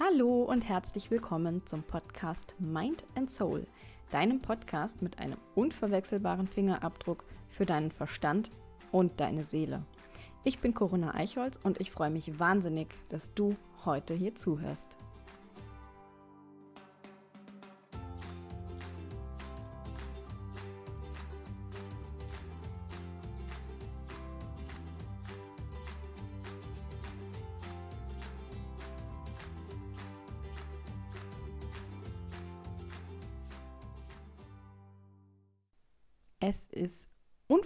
Hallo und herzlich willkommen zum Podcast Mind and Soul, deinem Podcast mit einem unverwechselbaren Fingerabdruck für deinen Verstand und deine Seele. Ich bin Corinna Eichholz und ich freue mich wahnsinnig, dass du heute hier zuhörst.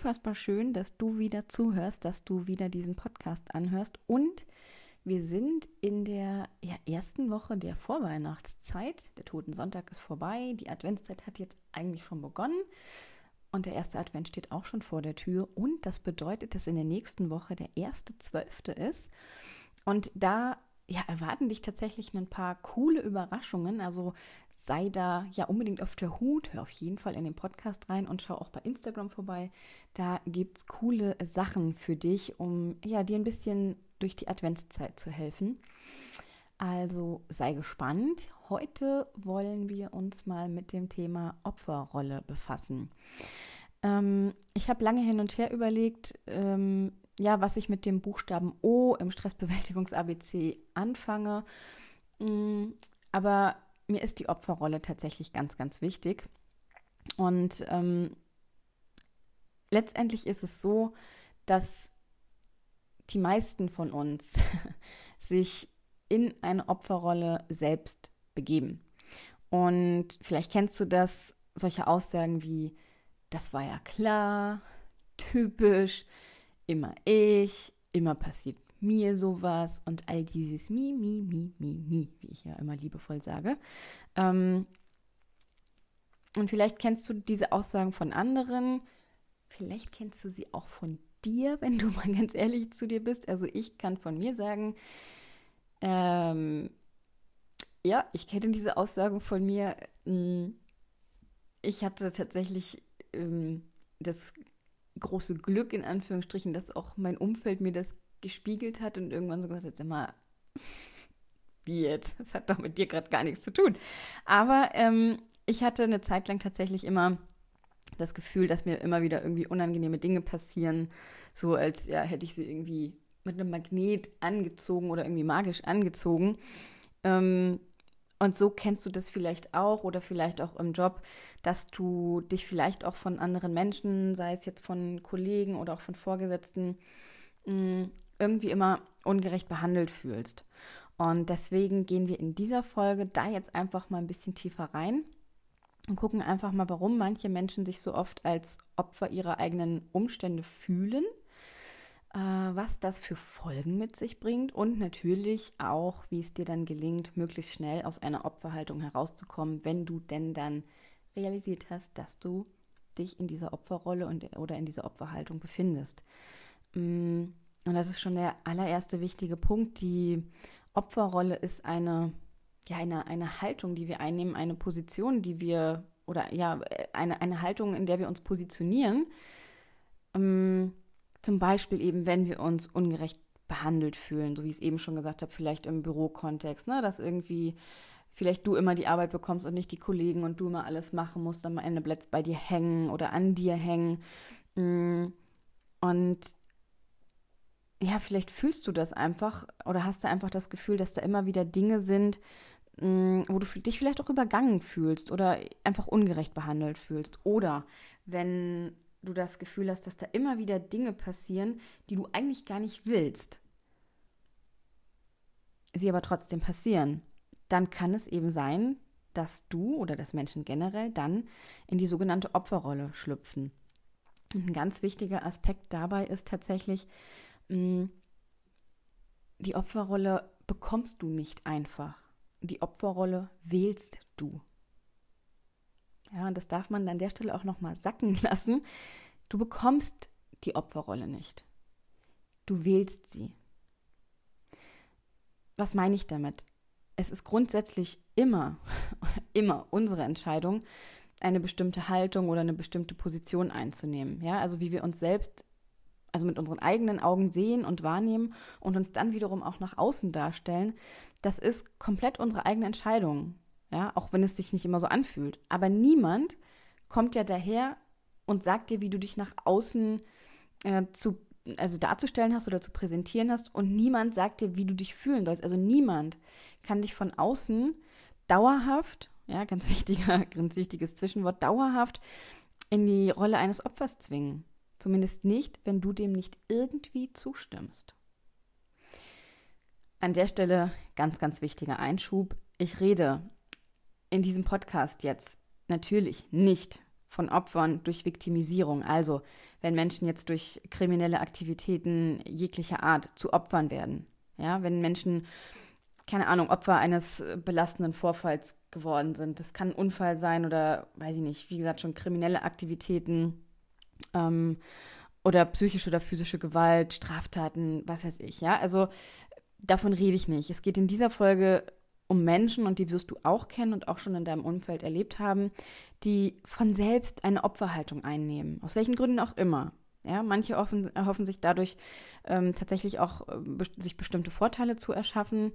Unfassbar schön, dass du wieder zuhörst, dass du wieder diesen Podcast anhörst. Und wir sind in der ja, ersten Woche der Vorweihnachtszeit. Der Toten Sonntag ist vorbei. Die Adventszeit hat jetzt eigentlich schon begonnen. Und der erste Advent steht auch schon vor der Tür. Und das bedeutet, dass in der nächsten Woche der erste Zwölfte ist. Und da ja, erwarten dich tatsächlich ein paar coole Überraschungen. Also sei da ja unbedingt auf der Hut, hör auf jeden Fall in den Podcast rein und schau auch bei Instagram vorbei. Da gibt es coole Sachen für dich, um ja, dir ein bisschen durch die Adventszeit zu helfen. Also sei gespannt. Heute wollen wir uns mal mit dem Thema Opferrolle befassen. Ähm, ich habe lange hin und her überlegt, ähm, ja, was ich mit dem Buchstaben O im Stressbewältigungs-ABC anfange. Mm, aber mir ist die Opferrolle tatsächlich ganz, ganz wichtig. Und ähm, letztendlich ist es so, dass die meisten von uns sich in eine Opferrolle selbst begeben. Und vielleicht kennst du das, solche Aussagen wie, das war ja klar, typisch, immer ich, immer passiert mir sowas und all dieses Mi, Mi, Mi, Mi, Mi, wie ich ja immer liebevoll sage. Ähm, und vielleicht kennst du diese Aussagen von anderen, vielleicht kennst du sie auch von dir, wenn du mal ganz ehrlich zu dir bist. Also ich kann von mir sagen, ähm, ja, ich kenne diese Aussagen von mir. Hm, ich hatte tatsächlich ähm, das große Glück in Anführungsstrichen, dass auch mein Umfeld mir das gespiegelt hat und irgendwann so gesagt hat, sag mal, wie jetzt? Das hat doch mit dir gerade gar nichts zu tun. Aber ähm, ich hatte eine Zeit lang tatsächlich immer das Gefühl, dass mir immer wieder irgendwie unangenehme Dinge passieren, so als ja, hätte ich sie irgendwie mit einem Magnet angezogen oder irgendwie magisch angezogen. Ähm, und so kennst du das vielleicht auch oder vielleicht auch im Job, dass du dich vielleicht auch von anderen Menschen, sei es jetzt von Kollegen oder auch von Vorgesetzten, mm, irgendwie immer ungerecht behandelt fühlst. Und deswegen gehen wir in dieser Folge da jetzt einfach mal ein bisschen tiefer rein und gucken einfach mal, warum manche Menschen sich so oft als Opfer ihrer eigenen Umstände fühlen, äh, was das für Folgen mit sich bringt und natürlich auch, wie es dir dann gelingt, möglichst schnell aus einer Opferhaltung herauszukommen, wenn du denn dann realisiert hast, dass du dich in dieser Opferrolle und, oder in dieser Opferhaltung befindest. Mm, und das ist schon der allererste wichtige Punkt. Die Opferrolle ist eine, ja, eine, eine Haltung, die wir einnehmen, eine Position, die wir, oder ja, eine, eine Haltung, in der wir uns positionieren. Ähm, zum Beispiel eben, wenn wir uns ungerecht behandelt fühlen, so wie ich es eben schon gesagt habe, vielleicht im Bürokontext, ne, dass irgendwie vielleicht du immer die Arbeit bekommst und nicht die Kollegen und du immer alles machen musst, am Ende bleibt es bei dir hängen oder an dir hängen. Mm, und ja, vielleicht fühlst du das einfach oder hast du einfach das Gefühl, dass da immer wieder Dinge sind, mm, wo du dich vielleicht auch übergangen fühlst oder einfach ungerecht behandelt fühlst. Oder wenn du das Gefühl hast, dass da immer wieder Dinge passieren, die du eigentlich gar nicht willst, sie aber trotzdem passieren, dann kann es eben sein, dass du oder dass Menschen generell dann in die sogenannte Opferrolle schlüpfen. Ein ganz wichtiger Aspekt dabei ist tatsächlich, die Opferrolle bekommst du nicht einfach. Die Opferrolle wählst du. Ja, und das darf man an der Stelle auch nochmal sacken lassen. Du bekommst die Opferrolle nicht. Du wählst sie. Was meine ich damit? Es ist grundsätzlich immer, immer unsere Entscheidung, eine bestimmte Haltung oder eine bestimmte Position einzunehmen. Ja, also wie wir uns selbst also mit unseren eigenen Augen sehen und wahrnehmen und uns dann wiederum auch nach außen darstellen, das ist komplett unsere eigene Entscheidung. Ja, auch wenn es sich nicht immer so anfühlt. Aber niemand kommt ja daher und sagt dir, wie du dich nach außen äh, zu, also darzustellen hast oder zu präsentieren hast. Und niemand sagt dir, wie du dich fühlen sollst. Also niemand kann dich von außen dauerhaft, ja, ganz wichtiger, ganz wichtiges Zwischenwort, dauerhaft in die Rolle eines Opfers zwingen. Zumindest nicht, wenn du dem nicht irgendwie zustimmst. An der Stelle ganz, ganz wichtiger Einschub. Ich rede in diesem Podcast jetzt natürlich nicht von Opfern durch Viktimisierung. Also, wenn Menschen jetzt durch kriminelle Aktivitäten jeglicher Art zu Opfern werden. Ja, wenn Menschen, keine Ahnung, Opfer eines belastenden Vorfalls geworden sind. Das kann ein Unfall sein oder, weiß ich nicht, wie gesagt, schon kriminelle Aktivitäten ähm, oder psychische oder physische Gewalt, Straftaten, was weiß ich, ja. Also davon rede ich nicht. Es geht in dieser Folge um Menschen, und die wirst du auch kennen und auch schon in deinem Umfeld erlebt haben, die von selbst eine Opferhaltung einnehmen, aus welchen Gründen auch immer. Ja, manche offen, erhoffen sich dadurch ähm, tatsächlich auch, äh, be sich bestimmte Vorteile zu erschaffen,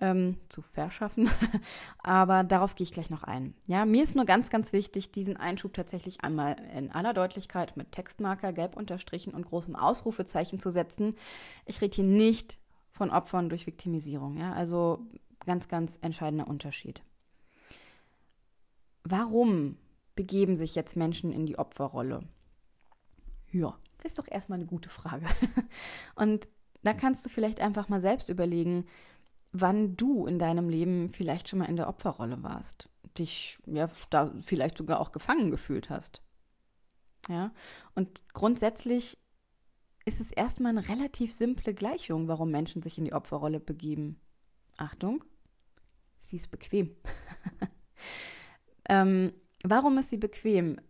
ähm, zu verschaffen. Aber darauf gehe ich gleich noch ein. Ja, mir ist nur ganz, ganz wichtig, diesen Einschub tatsächlich einmal in aller Deutlichkeit mit Textmarker, gelb unterstrichen und großem Ausrufezeichen zu setzen. Ich rede hier nicht von Opfern durch Viktimisierung. Ja, also ganz, ganz entscheidender Unterschied. Warum begeben sich jetzt Menschen in die Opferrolle? Ja, das ist doch erstmal eine gute Frage. Und da kannst du vielleicht einfach mal selbst überlegen, wann du in deinem Leben vielleicht schon mal in der Opferrolle warst, dich ja da vielleicht sogar auch gefangen gefühlt hast. Ja, und grundsätzlich ist es erstmal eine relativ simple Gleichung, warum Menschen sich in die Opferrolle begeben. Achtung, sie ist bequem. ähm, warum ist sie bequem?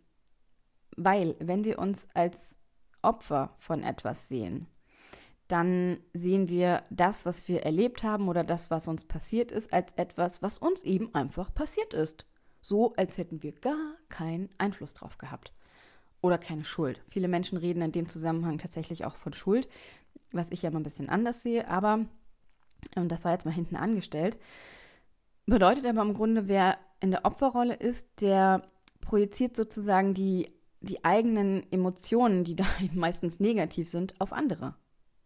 Weil, wenn wir uns als Opfer von etwas sehen, dann sehen wir das, was wir erlebt haben oder das, was uns passiert ist, als etwas, was uns eben einfach passiert ist. So, als hätten wir gar keinen Einfluss drauf gehabt. Oder keine Schuld. Viele Menschen reden in dem Zusammenhang tatsächlich auch von Schuld, was ich ja mal ein bisschen anders sehe, aber ähm, das war jetzt mal hinten angestellt. Bedeutet aber im Grunde, wer in der Opferrolle ist, der projiziert sozusagen die, die eigenen Emotionen, die da meistens negativ sind, auf andere.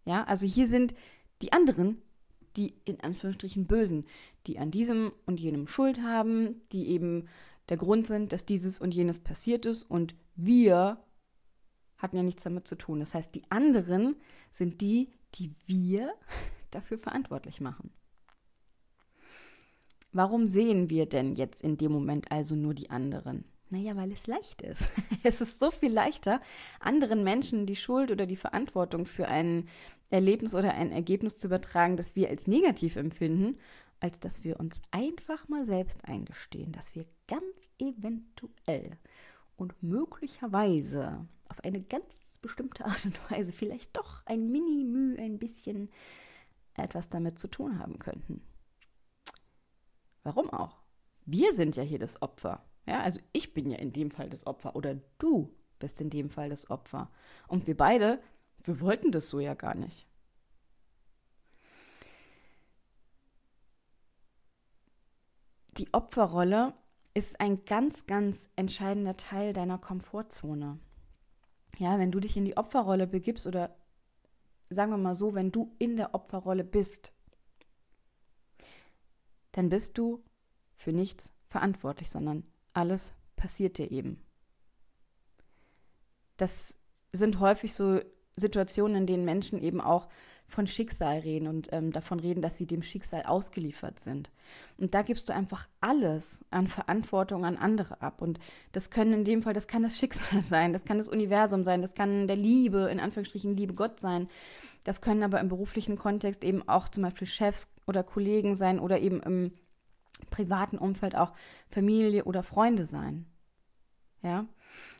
Ja, also hier sind die anderen, die in Anführungsstrichen Bösen, die an diesem und jenem Schuld haben, die eben der Grund sind, dass dieses und jenes passiert ist und wir hatten ja nichts damit zu tun. Das heißt, die anderen sind die, die wir dafür verantwortlich machen. Warum sehen wir denn jetzt in dem Moment also nur die anderen? Naja, weil es leicht ist. es ist so viel leichter, anderen Menschen die Schuld oder die Verantwortung für ein Erlebnis oder ein Ergebnis zu übertragen, das wir als negativ empfinden, als dass wir uns einfach mal selbst eingestehen, dass wir ganz eventuell und möglicherweise auf eine ganz bestimmte Art und Weise vielleicht doch ein Mini-Müh ein bisschen etwas damit zu tun haben könnten. Warum auch? Wir sind ja hier das Opfer. Ja, also ich bin ja in dem Fall das Opfer oder du bist in dem Fall das Opfer. Und wir beide, wir wollten das so ja gar nicht. Die Opferrolle ist ein ganz, ganz entscheidender Teil deiner Komfortzone. Ja, wenn du dich in die Opferrolle begibst oder sagen wir mal so, wenn du in der Opferrolle bist, dann bist du für nichts verantwortlich, sondern alles passiert dir eben. Das sind häufig so Situationen, in denen Menschen eben auch von Schicksal reden und ähm, davon reden, dass sie dem Schicksal ausgeliefert sind. Und da gibst du einfach alles an Verantwortung an andere ab. Und das können in dem Fall, das kann das Schicksal sein, das kann das Universum sein, das kann der Liebe, in Anführungsstrichen Liebe Gott sein. Das können aber im beruflichen Kontext eben auch zum Beispiel Chefs oder Kollegen sein oder eben im privaten Umfeld auch Familie oder Freunde sein. Ja?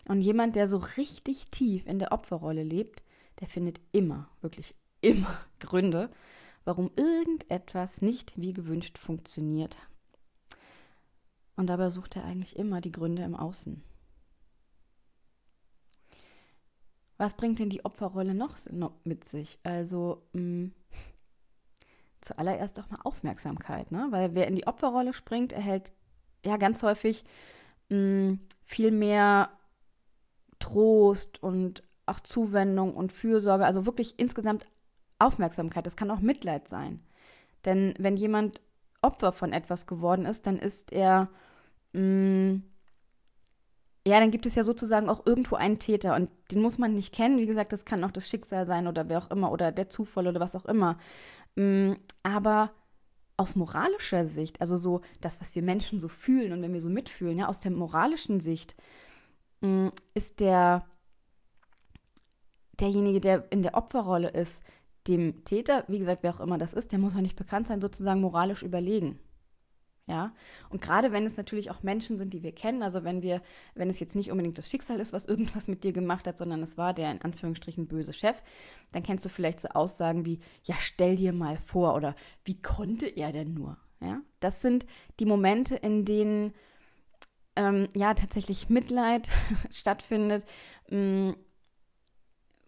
Und jemand, der so richtig tief in der Opferrolle lebt, der findet immer, wirklich immer Gründe, warum irgendetwas nicht wie gewünscht funktioniert. Und dabei sucht er eigentlich immer die Gründe im Außen. was bringt denn die Opferrolle noch mit sich? Also mh, mm, zuallererst auch mal Aufmerksamkeit, ne? Weil wer in die Opferrolle springt, erhält ja ganz häufig mh, mm, viel mehr Trost und auch Zuwendung und Fürsorge, also wirklich insgesamt Aufmerksamkeit. Das kann auch Mitleid sein. Denn wenn jemand Opfer von etwas geworden ist, dann ist er, mh, mm, ja, dann gibt es ja sozusagen auch irgendwo einen Täter und den muss man nicht kennen. Wie gesagt, das kann auch das Schicksal sein oder wer auch immer oder der Zufall oder was auch immer. Mm, aber aus moralischer Sicht, also so das, was wir Menschen so fühlen und wenn wir so mitfühlen, ja, aus der moralischen Sicht, mm, ist der derjenige, der in der Opferrolle ist, dem Täter, wie gesagt, wer auch immer das ist, der muss auch nicht bekannt sein, sozusagen moralisch überlegen. Ja, und gerade wenn es natürlich auch Menschen sind, die wir kennen, also wenn wir, wenn es jetzt nicht unbedingt das Schicksal ist, was irgendwas mit dir gemacht hat, sondern es war der in Anführungsstrichen böse Chef, dann kennst du vielleicht so Aussagen wie, ja, stell dir mal vor oder wie konnte er denn nur? Ja, das sind die Momente, in denen ähm, ja tatsächlich Mitleid stattfindet, mh, mm,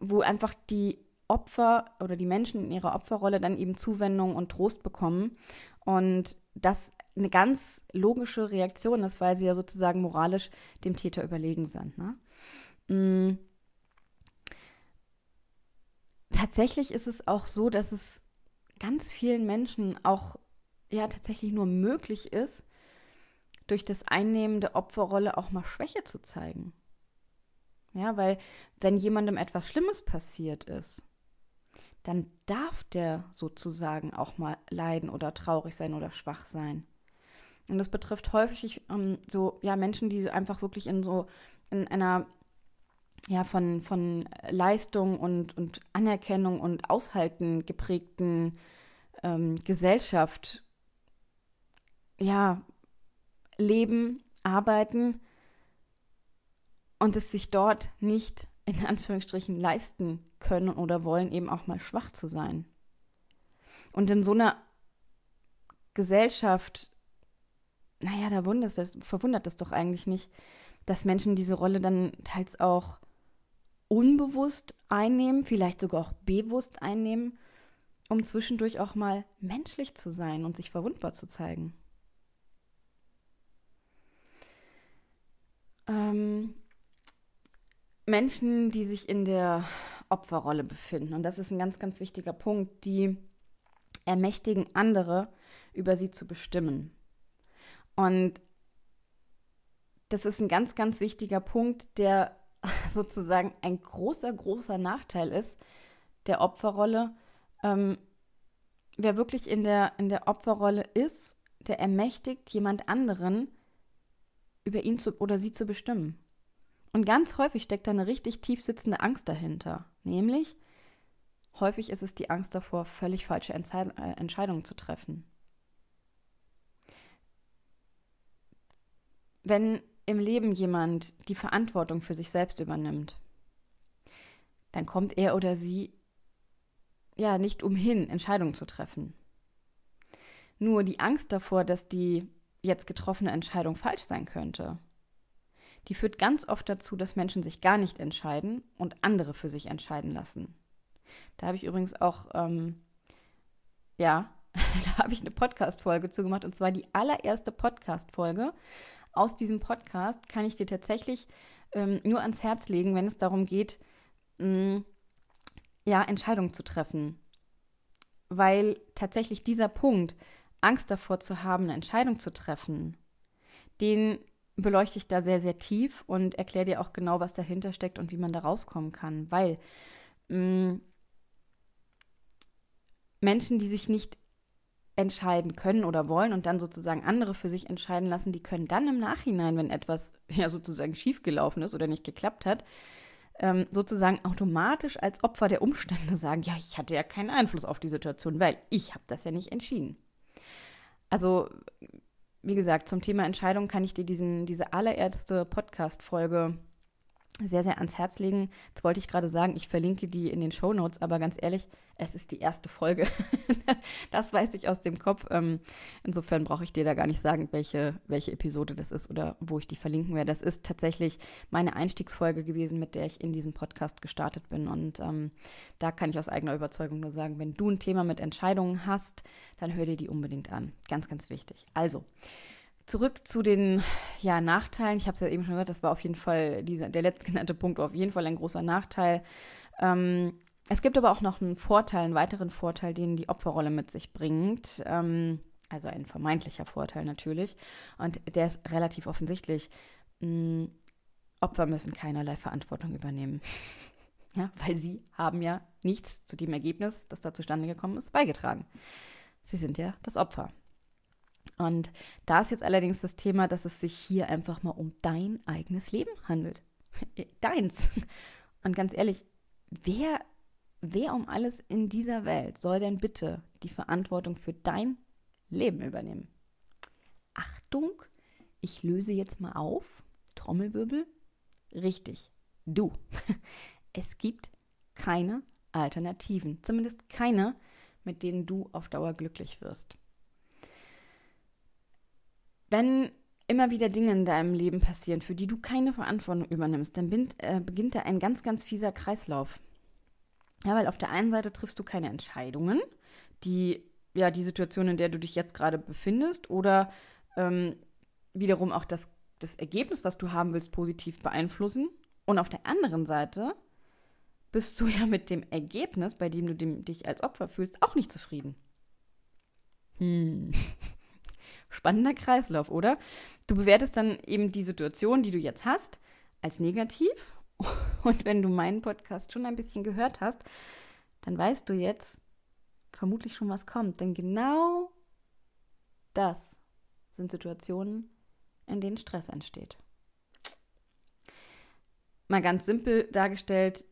wo einfach die Opfer oder die Menschen in ihrer Opferrolle dann eben Zuwendung und Trost bekommen. Und das eine ganz logische Reaktion ist, weil sie ja sozusagen moralisch dem Täter überlegen sind. Ne? Mhm. Tatsächlich ist es auch so, dass es ganz vielen Menschen auch ja tatsächlich nur möglich ist, durch das Einnehmen der Opferrolle auch mal Schwäche zu zeigen. Ja, weil wenn jemandem etwas Schlimmes passiert ist, dann darf der sozusagen auch mal leiden oder traurig sein oder schwach sein. Und das betrifft häufig ähm, so ja Menschen, die einfach wirklich in so in einer ja von, von Leistung und, und Anerkennung und Aushalten geprägten ähm, Gesellschaft ja leben, arbeiten und es sich dort nicht in Anführungsstrichen leisten können oder wollen, eben auch mal schwach zu sein. Und in so einer Gesellschaft, naja, da wundert das, verwundert das doch eigentlich nicht, dass Menschen diese Rolle dann teils auch unbewusst einnehmen, vielleicht sogar auch bewusst einnehmen, um zwischendurch auch mal menschlich zu sein und sich verwundbar zu zeigen. Ähm, Menschen, die sich in der Opferrolle befinden, und das ist ein ganz, ganz wichtiger Punkt, die ermächtigen andere, über sie zu bestimmen. Und das ist ein ganz, ganz wichtiger Punkt, der sozusagen ein großer, großer Nachteil ist der Opferrolle. Ähm, wer wirklich in der, in der Opferrolle ist, der ermächtigt jemand anderen, über ihn zu, oder sie zu bestimmen. Und ganz häufig steckt da eine richtig tief sitzende Angst dahinter. Nämlich, häufig ist es die Angst davor, völlig falsche äh, Entscheidungen zu treffen. Wenn im Leben jemand die Verantwortung für sich selbst übernimmt, dann kommt er oder sie ja nicht umhin, Entscheidungen zu treffen. Nur die Angst davor, dass die jetzt getroffene Entscheidung falsch sein könnte, die führt ganz oft dazu, dass Menschen sich gar nicht entscheiden und andere für sich entscheiden lassen. Da habe ich übrigens auch, ähm, ja, da habe ich eine Podcast-Folge zugemacht und zwar die allererste Podcast-Folge. Aus diesem Podcast kann ich dir tatsächlich ähm, nur ans Herz legen, wenn es darum geht, mh, mm, ja, Entscheidungen zu treffen. Weil tatsächlich dieser Punkt, Angst davor zu haben, eine Entscheidung zu treffen, den beleuchte ich da sehr, sehr tief und erkläre dir auch genau, was dahinter steckt und wie man da rauskommen kann. Weil mh, mm, Menschen, die sich nicht entscheiden können oder wollen und dann sozusagen andere für sich entscheiden lassen, die können dann im Nachhinein, wenn etwas ja sozusagen schiefgelaufen ist oder nicht geklappt hat, ähm, sozusagen automatisch als Opfer der Umstände sagen, ja, ich hatte ja keinen Einfluss auf die Situation, weil ich habe das ja nicht entschieden. Also wie gesagt, zum Thema Entscheidung kann ich dir diesen, diese allererste Podcast-Folge sehr, sehr ans Herz legen. Jetzt wollte ich gerade sagen, ich verlinke die in den Show Notes, aber ganz ehrlich, es ist die erste Folge. das weiß ich aus dem Kopf. Ähm, insofern brauche ich dir da gar nicht sagen, welche, welche Episode das ist oder wo ich die verlinken werde. Das ist tatsächlich meine Einstiegsfolge gewesen, mit der ich in diesen Podcast gestartet bin. Und ähm, da kann ich aus eigener Überzeugung nur sagen, wenn du ein Thema mit Entscheidungen hast, dann hör dir die unbedingt an. Ganz, ganz wichtig. Also, Zurück zu den ja, Nachteilen. Ich habe es ja eben schon gesagt, das war auf jeden Fall, dieser, der letztgenannte Punkt auf jeden Fall ein großer Nachteil. Ähm, es gibt aber auch noch einen Vorteil, einen weiteren Vorteil, den die Opferrolle mit sich bringt. Ähm, also ein vermeintlicher Vorteil natürlich. Und der ist relativ offensichtlich. Ähm, Opfer müssen keinerlei Verantwortung übernehmen. ja, weil sie haben ja nichts zu dem Ergebnis, das da zustande gekommen ist, beigetragen. Sie sind ja das Opfer. Und da ist jetzt allerdings das Thema, dass es sich hier einfach mal um dein eigenes Leben handelt. Deins. Und ganz ehrlich, wer, wer um alles in dieser Welt soll denn bitte die Verantwortung für dein Leben übernehmen? Achtung, ich löse jetzt mal auf. Trommelwirbel. Richtig, du. Es gibt keine Alternativen. Zumindest keine, mit denen du auf Dauer glücklich wirst wenn immer wieder Dinge in deinem Leben passieren, für die du keine Verantwortung übernimmst, dann bin, äh, beginnt da ein ganz, ganz fieser Kreislauf. Ja, weil auf der einen Seite triffst du keine Entscheidungen, die ja die Situation, in der du dich jetzt gerade befindest, oder ähm, wiederum auch das, das Ergebnis, was du haben willst, positiv beeinflussen. Und auf der anderen Seite bist du ja mit dem Ergebnis, bei dem du dem, dich als Opfer fühlst, auch nicht zufrieden. Hm. Spannender Kreislauf, oder? Du bewertest dann eben die Situation, die du jetzt hast, als negativ. Und wenn du meinen Podcast schon ein bisschen gehört hast, dann weißt du jetzt vermutlich schon, was kommt. Denn genau das sind Situationen, in denen Stress entsteht. Mal ganz simpel dargestellt,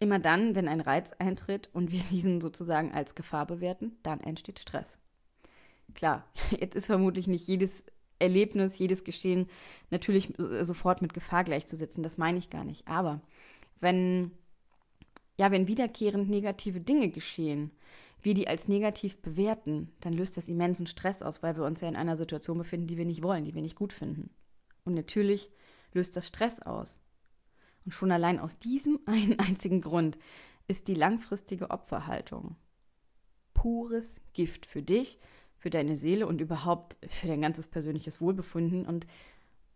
immer dann, wenn ein Reiz eintritt und wir diesen sozusagen als Gefahr bewerten, dann entsteht Stress klar, jetzt ist vermutlich nicht jedes Erlebnis, jedes Geschehen natürlich sofort mit Gefahr gleichzusetzen. Das meine ich gar nicht. Aber wenn, ja, wenn wiederkehrend negative Dinge geschehen, wir die als negativ bewerten, dann löst das immensen Stress aus, weil wir uns ja in einer Situation befinden, die wir nicht wollen, die wir nicht gut finden. Und natürlich löst das Stress aus. Und schon allein aus diesem einen einzigen Grund ist die langfristige Opferhaltung pures Gift für dich für deine Seele und überhaupt für dein ganzes persönliches Wohlbefinden. Und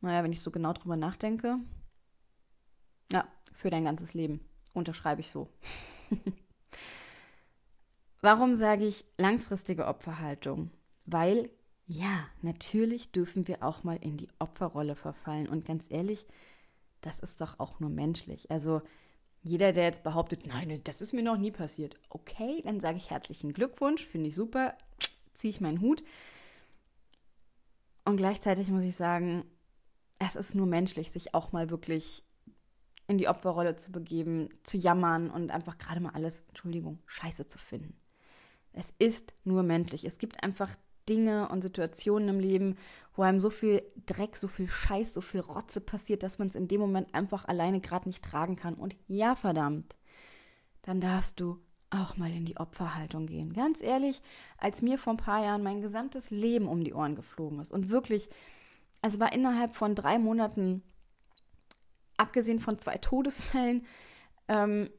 naja, wenn ich so genau drüber nachdenke, ja, für dein ganzes Leben. Unterschreibe ich so. Warum sage ich langfristige Opferhaltung? Weil, ja, natürlich dürfen wir auch mal in die Opferrolle verfallen. Und ganz ehrlich, das ist doch auch nur menschlich. Also jeder, der jetzt behauptet, nein, das ist mir noch nie passiert, okay, dann sage ich herzlichen Glückwunsch, finde ich super ziehe ich meinen Hut. Und gleichzeitig muss ich sagen, es ist nur menschlich, sich auch mal wirklich in die Opferrolle zu begeben, zu jammern und einfach gerade mal alles, Entschuldigung, scheiße zu finden. Es ist nur menschlich. Es gibt einfach Dinge und Situationen im Leben, wo einem so viel Dreck, so viel Scheiß, so viel Rotze passiert, dass man es in dem Moment einfach alleine gerade nicht tragen kann. Und ja, verdammt, dann darfst du auch mal in die Opferhaltung gehen. Ganz ehrlich, als mir vor ein paar Jahren mein gesamtes Leben um die Ohren geflogen ist und wirklich, es war innerhalb von drei Monaten, abgesehen von zwei Todesfällen, ähm,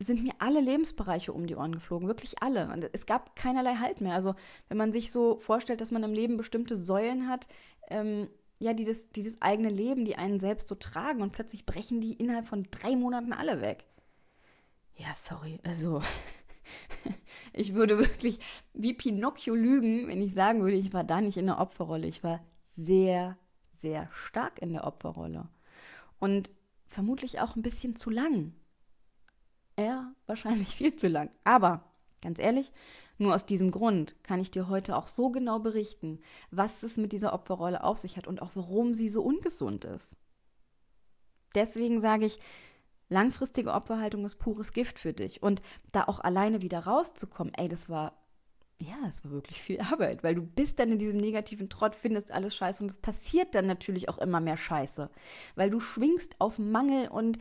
sind mir alle Lebensbereiche um die Ohren geflogen, wirklich alle. Und es gab keinerlei Halt mehr. Also wenn man sich so vorstellt, dass man im Leben bestimmte Säulen hat, ähm, ja, die das, die das eigene Leben, die einen selbst so tragen und plötzlich brechen die innerhalb von drei Monaten alle weg. Ja, sorry, also ich würde wirklich wie Pinocchio lügen, wenn ich sagen würde, ich war da nicht in der Opferrolle. Ich war sehr, sehr stark in der Opferrolle. Und vermutlich auch ein bisschen zu lang. Ja, wahrscheinlich viel zu lang. Aber ganz ehrlich, nur aus diesem Grund kann ich dir heute auch so genau berichten, was es mit dieser Opferrolle auf sich hat und auch warum sie so ungesund ist. Deswegen sage ich, Langfristige Opferhaltung ist pures Gift für dich. Und da auch alleine wieder rauszukommen, ey, das war, ja, es war wirklich viel Arbeit, weil du bist dann in diesem negativen Trott, findest alles scheiße und es passiert dann natürlich auch immer mehr Scheiße, weil du schwingst auf Mangel und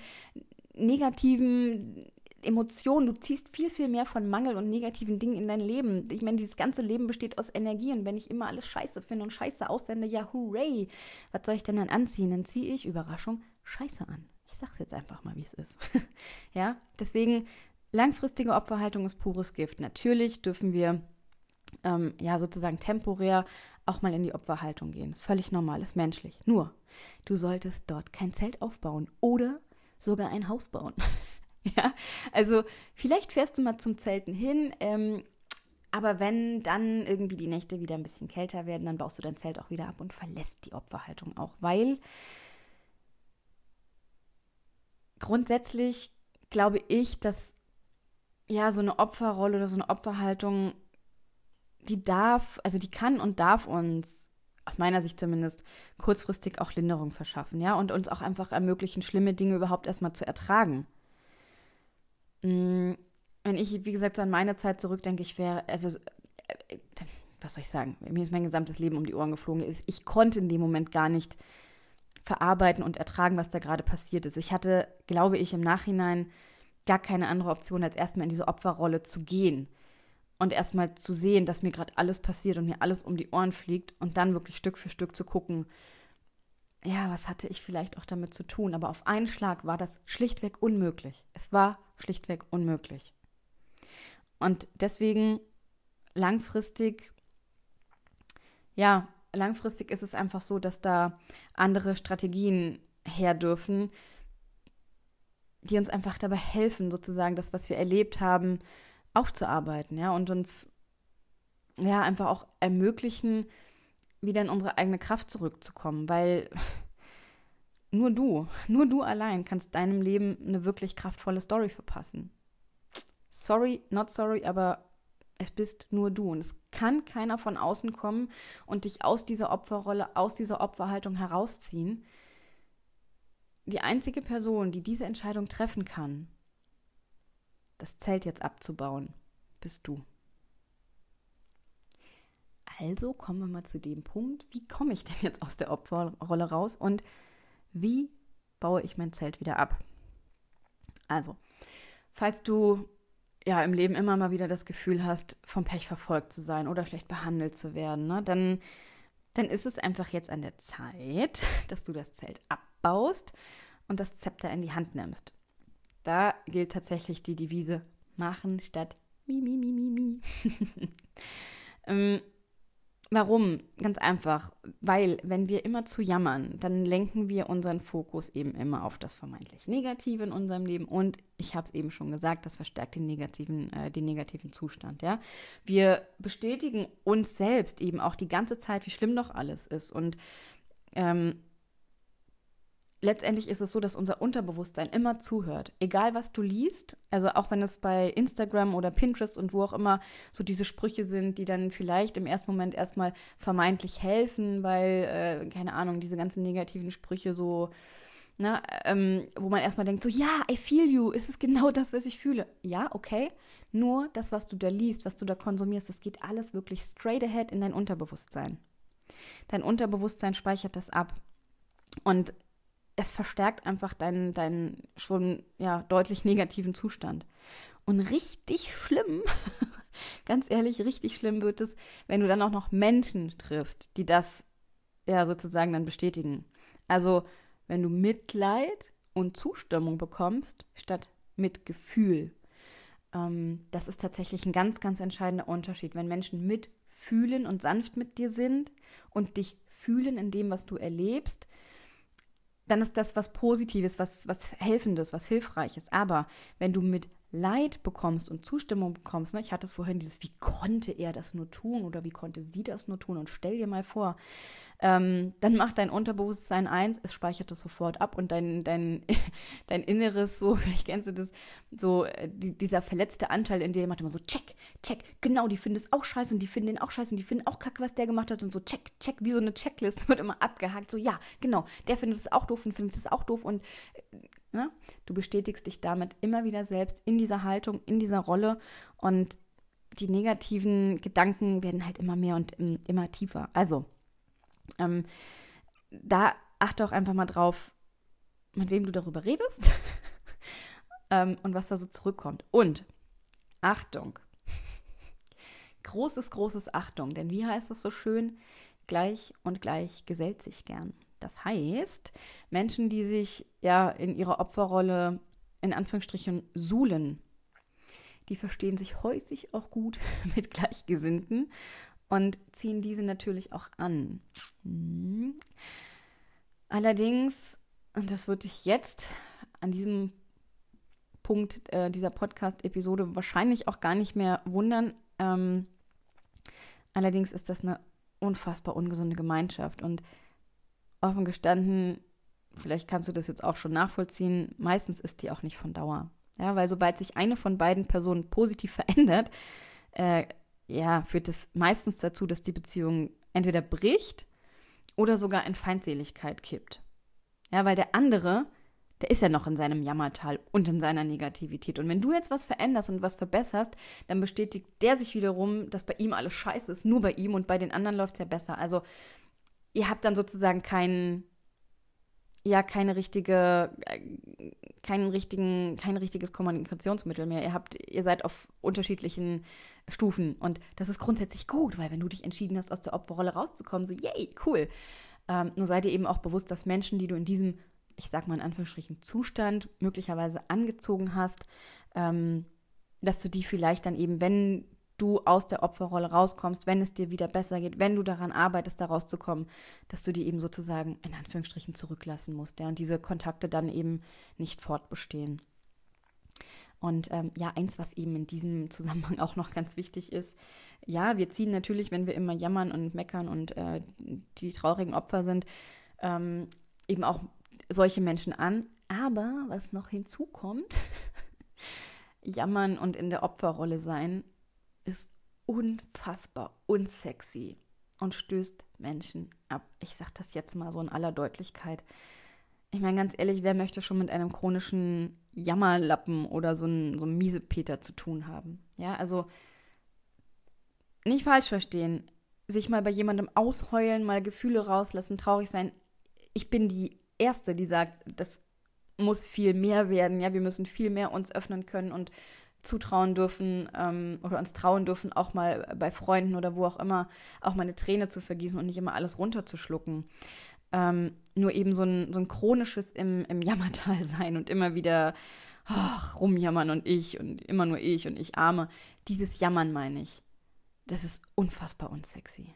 negativen Emotionen, du ziehst viel, viel mehr von Mangel und negativen Dingen in dein Leben. Ich meine, dieses ganze Leben besteht aus Energie und wenn ich immer alles scheiße finde und scheiße aussende, ja, hooray, was soll ich denn dann anziehen? Dann ziehe ich, Überraschung, scheiße an. Sag's jetzt einfach mal, wie es ist. ja, deswegen langfristige Opferhaltung ist pures Gift. Natürlich dürfen wir ähm, ja sozusagen temporär auch mal in die Opferhaltung gehen. Ist völlig normal, ist menschlich. Nur, du solltest dort kein Zelt aufbauen oder sogar ein Haus bauen. ja, also vielleicht fährst du mal zum Zelten hin, ähm, aber wenn dann irgendwie die Nächte wieder ein bisschen kälter werden, dann baust du dein Zelt auch wieder ab und verlässt die Opferhaltung auch, weil grundsätzlich glaube ich, dass ja so eine Opferrolle oder so eine Opferhaltung, die darf, also die kann und darf uns aus meiner Sicht zumindest kurzfristig auch Linderung verschaffen, ja, und uns auch einfach ermöglichen, schlimme Dinge überhaupt erstmal zu ertragen. Mm, wenn ich, wie gesagt, so an meine Zeit zurückdenke, ich wäre, also, äh, was soll ich sagen, mir ist mein gesamtes Leben um die Ohren geflogen. Ich konnte in dem Moment gar nicht verarbeiten und ertragen, was da gerade passiert ist. Ich hatte, glaube ich, im Nachhinein gar keine andere Option, als erstmal in diese Opferrolle zu gehen und erstmal zu sehen, dass mir gerade alles passiert und mir alles um die Ohren fliegt und dann wirklich Stück für Stück zu gucken, ja, was hatte ich vielleicht auch damit zu tun? Aber auf einen Schlag war das schlichtweg unmöglich. Es war schlichtweg unmöglich. Und deswegen langfristig, ja, langfristig ist es einfach so, dass da andere Strategien her dürfen, die uns einfach dabei helfen, sozusagen das, was wir erlebt haben, aufzuarbeiten, ja, und uns ja einfach auch ermöglichen, wieder in unsere eigene Kraft zurückzukommen, weil nur du, nur du allein kannst deinem Leben eine wirklich kraftvolle Story verpassen. Sorry, not sorry, aber es bist nur du und es kann keiner von außen kommen und dich aus dieser Opferrolle, aus dieser Opferhaltung herausziehen. Die einzige Person, die diese Entscheidung treffen kann, das Zelt jetzt abzubauen, bist du. Also kommen wir mal zu dem Punkt, wie komme ich denn jetzt aus der Opferrolle raus und wie baue ich mein Zelt wieder ab? Also, falls du ja im Leben immer mal wieder das Gefühl hast, vom Pech verfolgt zu sein oder schlecht behandelt zu werden, ne, dann, dann ist es einfach jetzt an der Zeit, dass du das Zelt abbaust und das Zepter in die Hand nimmst. Da gilt tatsächlich die Devise machen statt mi, mi, mi, mi, mi. ähm, warum? Ganz einfach. Weil, wenn wir immer zu jammern, dann lenken wir unseren Fokus eben immer auf das vermeintlich Negative in unserem Leben. Und ich habe es eben schon gesagt, das verstärkt den negativen, äh, den negativen Zustand. Ja? Wir bestätigen uns selbst eben auch die ganze Zeit, wie schlimm doch alles ist. Und ähm, letztendlich ist es so, dass unser Unterbewusstsein immer zuhört. Egal, was du liest, also auch wenn es bei Instagram oder Pinterest und wo auch immer so diese Sprüche sind, die dann vielleicht im ersten Moment erstmal vermeintlich helfen, weil, äh, keine Ahnung, diese ganzen negativen Sprüche so, na, ne, ähm, wo man erstmal denkt, so, ja, I feel you, ist es genau das, was ich fühle. Ja, okay, nur das, was du da liest, was du da konsumierst, das geht alles wirklich straight ahead in dein Unterbewusstsein. Dein Unterbewusstsein speichert das ab. Und es verstärkt einfach deinen, deinen schon ja, deutlich negativen Zustand. Und richtig schlimm, ganz ehrlich, richtig schlimm wird es, wenn du dann auch noch Menschen triffst, die das ja sozusagen dann bestätigen. Also, wenn du Mitleid und Zustimmung bekommst, statt Mitgefühl. Ähm, das ist tatsächlich ein ganz, ganz entscheidender Unterschied. Wenn Menschen mitfühlen und sanft mit dir sind und dich fühlen in dem, was du erlebst, dann ist das was Positives, was, was Helfendes, was Hilfreiches. Aber wenn du mit Leid bekommst und Zustimmung bekommst, ne, ich hatte es vorhin dieses, wie konnte er das nur tun oder wie konnte sie das nur tun? Und stell dir mal vor, ähm, dann macht dein Unterbewusstsein eins, es speichert das sofort ab und dein, dein, dein Inneres, so, vielleicht kennst du das, so äh, die, dieser verletzte Anteil in dir macht immer so, check, check, genau, die finden es auch scheiße und die finden den auch scheiße und die finden auch kacke, was der gemacht hat und so, check, check, wie so eine Checkliste wird immer abgehakt, so, ja, genau, der findet es auch doof und findet es auch doof und ne, du bestätigst dich damit immer wieder selbst in dieser Haltung, in dieser Rolle und die negativen Gedanken werden halt immer mehr und immer tiefer. Also, ähm, da achte auch einfach mal drauf, mit wem du darüber redest ähm, und was da so zurückkommt. Und Achtung, großes, großes Achtung, denn wie heißt es so schön? Gleich und gleich gesellt sich gern. Das heißt, Menschen, die sich ja in ihrer Opferrolle in Anführungsstrichen suhlen, die verstehen sich häufig auch gut mit Gleichgesinnten und ziehen diese natürlich auch an. Hm. Allerdings, und das würde ich jetzt an diesem Punkt äh, dieser Podcast-Episode wahrscheinlich auch gar nicht mehr wundern, ähm, allerdings ist das eine unfassbar ungesunde Gemeinschaft und offen gestanden, vielleicht kannst du das jetzt auch schon nachvollziehen, meistens ist die auch nicht von Dauer. Ja, weil sobald sich eine von beiden Personen positiv verändert, äh, ja, führt es meistens dazu, dass die Beziehung entweder bricht oder sogar in Feindseligkeit kippt. Ja, weil der andere, der ist ja noch in seinem Jammertal und in seiner Negativität. Und wenn du jetzt was veränderst und was verbesserst, dann bestätigt der sich wiederum, dass bei ihm alles scheiße ist, nur bei ihm und bei den anderen läuft es ja besser. Also ihr habt dann sozusagen keinen, ja, keine richtige, äh, keinen richtigen, kein richtiges Kommunikationsmittel mehr. Ihr habt, ihr seid auf unterschiedlichen Stufen und das ist grundsätzlich gut, weil wenn du dich entschieden hast, aus der Opferrolle rauszukommen, so, yay, cool. Ähm, nur sei dir eben auch bewusst, dass Menschen, die du in diesem, ich sag mal in Anführungsstrichen, Zustand möglicherweise angezogen hast, ähm, dass du die vielleicht dann eben, wenn du aus der Opferrolle rauskommst, wenn es dir wieder besser geht, wenn du daran arbeitest, da rauszukommen, dass du die eben sozusagen in Anführungsstrichen zurücklassen musst, ja, und diese Kontakte dann eben nicht fortbestehen. Und ähm, ja, eins, was eben in diesem Zusammenhang auch noch ganz wichtig ist, ja, wir ziehen natürlich, wenn wir immer jammern und meckern und äh, die traurigen Opfer sind, ähm, eben auch solche Menschen an. Aber was noch hinzukommt, jammern und in der Opferrolle sein, ist unfassbar unsexy und stößt Menschen ab. Ich sage das jetzt mal so in aller Deutlichkeit. Ich meine, ganz ehrlich, wer möchte schon mit einem chronischen Jammerlappen oder so einem so Miesepeter zu tun haben? Ja, also nicht falsch verstehen. Sich mal bei jemandem ausheulen, mal Gefühle rauslassen, traurig sein. Ich bin die Erste, die sagt, das muss viel mehr werden. Ja, wir müssen viel mehr uns öffnen können und zutrauen dürfen ähm, oder uns trauen dürfen, auch mal bei Freunden oder wo auch immer, auch mal eine Träne zu vergießen und nicht immer alles runterzuschlucken. Ähm, nur eben so ein, so ein chronisches im, im Jammertal sein und immer wieder ach, rumjammern und ich und immer nur ich und ich arme. Dieses Jammern meine ich. Das ist unfassbar unsexy.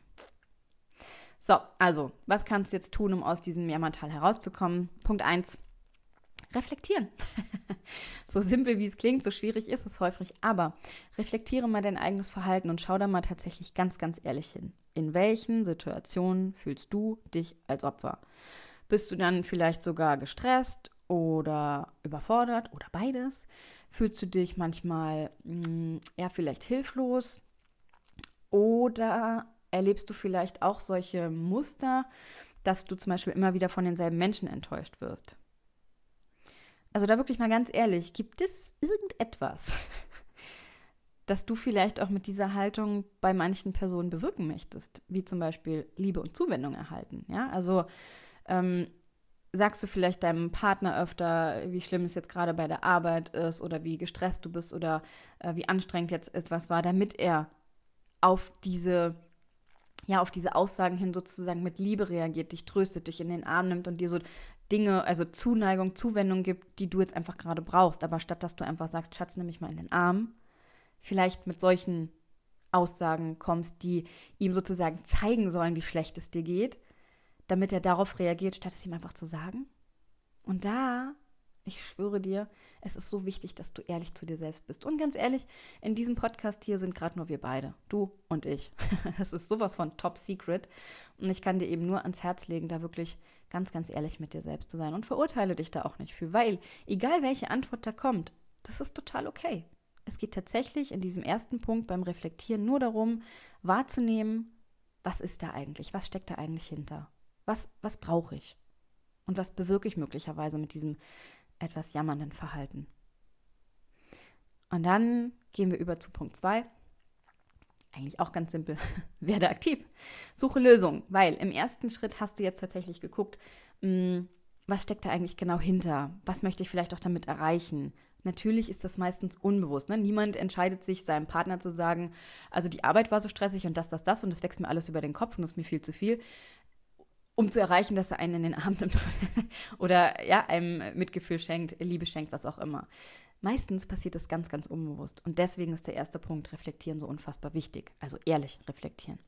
So, also, was kannst du jetzt tun, um aus diesem Jammertal herauszukommen? Punkt 1 reflektieren. so simpel wie es klingt, so schwierig ist es häufig, aber reflektiere mal dein eigenes Verhalten und schau da mal tatsächlich ganz, ganz ehrlich hin. In welchen Situationen fühlst du dich als Opfer? Bist du dann vielleicht sogar gestresst oder überfordert oder beides? Fühlst du dich manchmal mh, mm, ja vielleicht hilflos oder erlebst du vielleicht auch solche Muster, dass du zum Beispiel immer wieder von denselben Menschen enttäuscht wirst? Also da wirklich mal ganz ehrlich, gibt es irgendetwas, das du vielleicht auch mit dieser Haltung bei manchen Personen bewirken möchtest, wie zum Beispiel Liebe und Zuwendung erhalten? Ja, also ähm, sagst du vielleicht deinem Partner öfter, wie schlimm es jetzt gerade bei der Arbeit ist oder wie gestresst du bist oder äh, wie anstrengend jetzt etwas war, damit er auf diese ja, auf diese Aussagen hin sozusagen mit Liebe reagiert, dich tröstet, dich in den Arm nimmt und dir so Dinge, also Zuneigung, Zuwendung gibt, die du jetzt einfach gerade brauchst. Aber statt dass du einfach sagst, Schatz, nimm mich mal in den Arm, vielleicht mit solchen Aussagen kommst, die ihm sozusagen zeigen sollen, wie schlecht es dir geht, damit er darauf reagiert, statt es ihm einfach zu sagen. Und da ich schwöre dir, es ist so wichtig, dass du ehrlich zu dir selbst bist. Und ganz ehrlich, in diesem Podcast hier sind gerade nur wir beide, du und ich. Das ist sowas von top secret. Und ich kann dir eben nur ans Herz legen, da wirklich ganz, ganz ehrlich mit dir selbst zu sein. Und verurteile dich da auch nicht für, weil egal welche Antwort da kommt, das ist total okay. Es geht tatsächlich in diesem ersten Punkt beim Reflektieren nur darum, wahrzunehmen, was ist da eigentlich, was steckt da eigentlich hinter, was, was brauche ich und was bewirke ich möglicherweise mit diesem etwas jammernden Verhalten. Und dann gehen wir über zu Punkt 2. eigentlich auch ganz simpel, werde aktiv. Suche Lösungen, weil im ersten Schritt hast du jetzt tatsächlich geguckt, mh, hm, was steckt da eigentlich genau hinter? Was möchte ich vielleicht auch damit erreichen? Natürlich ist das meistens unbewusst. Ne? Niemand entscheidet sich, seinem Partner zu sagen, also die Arbeit war so stressig und das, das, das und es wächst mir alles über den Kopf und das ist mir viel zu viel, um zu erreichen, dass er einen in den Arm nimmt oder ja, einem Mitgefühl schenkt, Liebe schenkt, was auch immer. Meistens passiert das ganz, ganz unbewusst. Und deswegen ist der erste Punkt, reflektieren, so unfassbar wichtig. Also ehrlich reflektieren.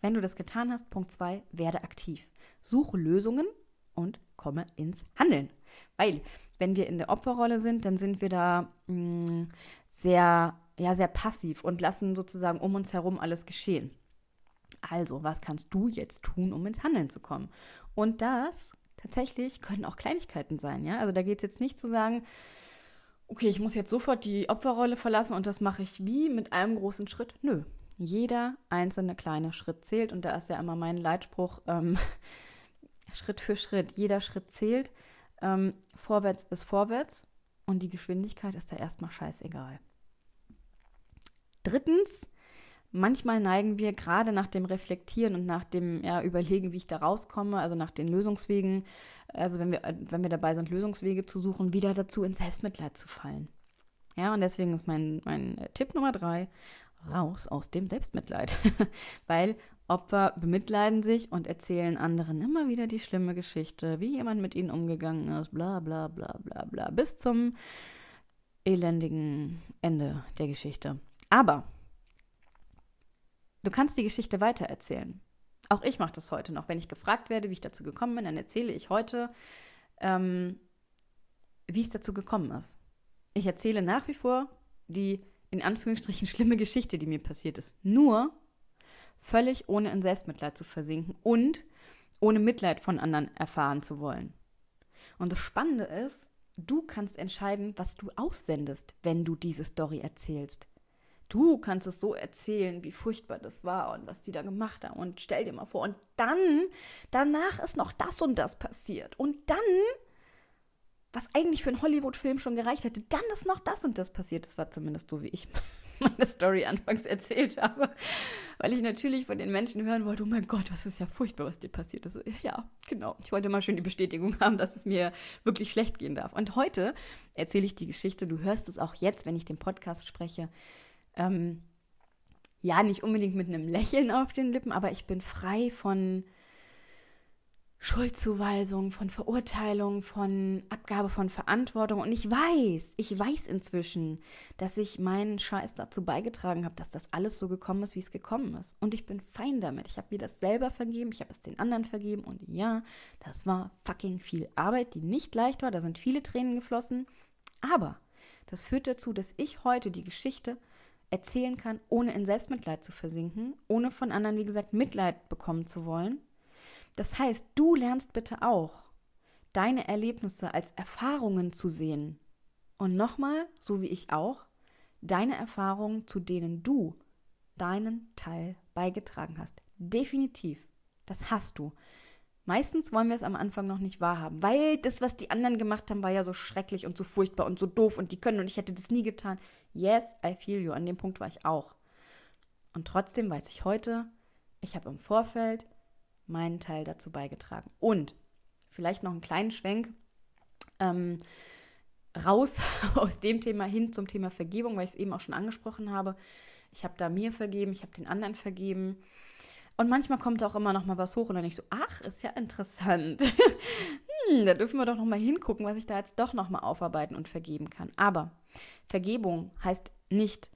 Wenn du das getan hast, Punkt zwei, werde aktiv. Suche Lösungen und komme ins Handeln. Weil, wenn wir in der Opferrolle sind, dann sind wir da mh, mm, sehr, ja, sehr passiv und lassen sozusagen um uns herum alles geschehen. Also, was kannst du jetzt tun, um ins Handeln zu kommen? Und das tatsächlich können auch Kleinigkeiten sein, ja. Also da geht es jetzt nicht zu sagen, okay, ich muss jetzt sofort die Opferrolle verlassen und das mache ich wie mit einem großen Schritt. Nö. Jeder einzelne kleine Schritt zählt und da ist ja immer mein Leitspruch, ähm, Schritt für Schritt, jeder Schritt zählt. Ähm, vorwärts ist vorwärts und die Geschwindigkeit ist da erstmal scheißegal. Drittens, manchmal neigen wir gerade nach dem Reflektieren und nach dem ja, Überlegen, wie ich da rauskomme, also nach den Lösungswegen, also wenn wir, wenn wir dabei sind, Lösungswege zu suchen, wieder dazu, in Selbstmitleid zu fallen. Ja, und deswegen ist mein, mein Tipp Nummer drei, raus aus dem Selbstmitleid. Weil Opfer bemitleiden sich und erzählen anderen immer wieder die schlimme Geschichte, wie jemand mit ihnen umgegangen ist, bla bla bla bla bla, bis zum elendigen Ende der Geschichte. Aber du kannst die Geschichte weitererzählen. Auch ich mache das heute noch. Wenn ich gefragt werde, wie ich dazu gekommen bin, dann erzähle ich heute, ähm, wie es dazu gekommen ist. Ich erzähle nach wie vor die in Anführungsstrichen schlimme Geschichte, die mir passiert ist. Nur völlig ohne in Selbstmitleid zu versinken und ohne Mitleid von anderen erfahren zu wollen. Und das Spannende ist, du kannst entscheiden, was du aussendest, wenn du diese Story erzählst. Du kannst es so erzählen, wie furchtbar das war und was die da gemacht haben. Und stell dir mal vor, und dann, danach ist noch das und das passiert. Und dann, was eigentlich für einen Hollywood-Film schon gereicht hätte, dann ist noch das und das passiert. Das war zumindest so, wie ich meine Story anfangs erzählt habe, weil ich natürlich von den Menschen hören wollte, oh mein Gott, was ist ja furchtbar, was dir passiert ist. Ja, genau. Ich wollte mal schön die Bestätigung haben, dass es mir wirklich schlecht gehen darf. Und heute erzähle ich die Geschichte, du hörst es auch jetzt, wenn ich den Podcast spreche. Ähm, ja, nicht unbedingt mit einem Lächeln auf den Lippen, aber ich bin frei von Schuldzuweisung, von Verurteilung, von Abgabe von Verantwortung. Und ich weiß, ich weiß inzwischen, dass ich meinen Scheiß dazu beigetragen habe, dass das alles so gekommen ist, wie es gekommen ist. Und ich bin fein damit. Ich habe mir das selber vergeben, ich habe es den anderen vergeben. Und ja, das war fucking viel Arbeit, die nicht leicht war. Da sind viele Tränen geflossen. Aber das führt dazu, dass ich heute die Geschichte erzählen kann, ohne in Selbstmitleid zu versinken, ohne von anderen, wie gesagt, Mitleid bekommen zu wollen das heißt, du lernst bitte auch, deine Erlebnisse als Erfahrungen zu sehen. Und nochmal, so wie ich auch, deine Erfahrungen, zu denen du deinen Teil beigetragen hast. Definitiv. Das hast du. Meistens wollen wir es am Anfang noch nicht wahrhaben, weil das, was die anderen gemacht haben, war ja so schrecklich und so furchtbar und so doof und die können und ich hätte das nie getan. Yes, I feel you. An dem Punkt war ich auch. Und trotzdem weiß ich heute, ich habe im Vorfeld meinen Teil dazu beigetragen. Und vielleicht noch einen kleinen Schwenk ähm, raus aus dem Thema hin zum Thema Vergebung, weil ich es eben auch schon angesprochen habe. Ich habe da mir vergeben, ich habe den anderen vergeben. Und manchmal kommt auch immer noch mal was hoch und dann ich so, ach, ist ja interessant. hm, da dürfen wir doch noch mal hingucken, was ich da jetzt doch noch mal aufarbeiten und vergeben kann. Aber Vergebung heißt nicht,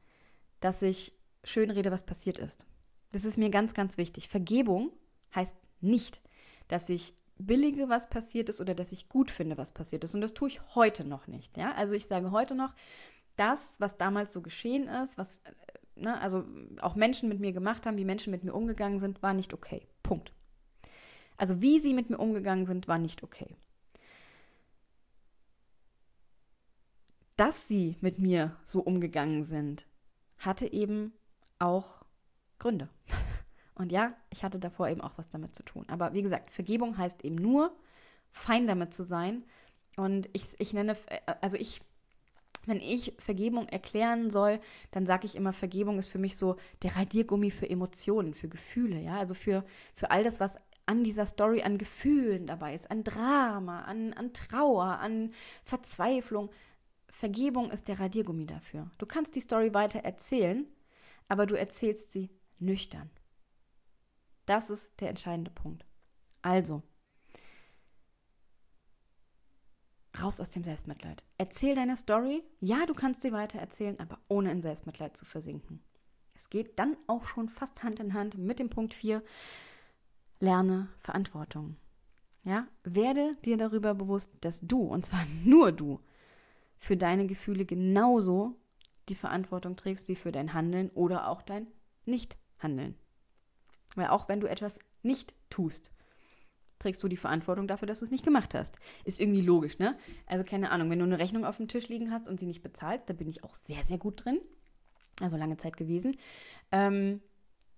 dass ich schön rede, was passiert ist. Das ist mir ganz, ganz wichtig. Vergebung heißt nicht, dass ich billige, was passiert ist oder dass ich gut finde, was passiert ist. Und das tue ich heute noch nicht. Ja? Also ich sage heute noch, das, was damals so geschehen ist, was äh, ne, also auch Menschen mit mir gemacht haben, wie Menschen mit mir umgegangen sind, war nicht okay. Punkt. Also wie sie mit mir umgegangen sind, war nicht okay. Dass sie mit mir so umgegangen sind, hatte eben auch Gründe. Und ja, ich hatte davor eben auch was damit zu tun. Aber wie gesagt, Vergebung heißt eben nur, fein damit zu sein. Und ich, ich nenne, also ich Wenn ich Vergebung erklären soll, dann sage ich immer, Vergebung ist für mich so der Radiergummi für Emotionen, für Gefühle, ja, also für, für all das, was an dieser Story an Gefühlen dabei ist, an Drama, an, an Trauer, an Verzweiflung. Vergebung ist der Radiergummi dafür. Du kannst die Story weiter erzählen, aber du erzählst sie nüchtern. Das ist der entscheidende Punkt. Also, raus aus dem Selbstmitleid. Erzähl deine Story. Ja, du kannst sie weiter erzählen, aber ohne in Selbstmitleid zu versinken. Es geht dann auch schon fast Hand in Hand mit dem Punkt 4. Lerne Verantwortung. Ja, werde dir darüber bewusst, dass du, und zwar nur du, für deine Gefühle genauso die Verantwortung trägst wie für dein Handeln oder auch dein Nicht-Handeln. Weil auch wenn du etwas nicht tust, trägst du die Verantwortung dafür, dass du es nicht gemacht hast. Ist irgendwie logisch, ne? Also keine Ahnung, wenn du eine Rechnung auf dem Tisch liegen hast und sie nicht bezahlst, da bin ich auch sehr, sehr gut drin, also lange Zeit gewesen, ähm,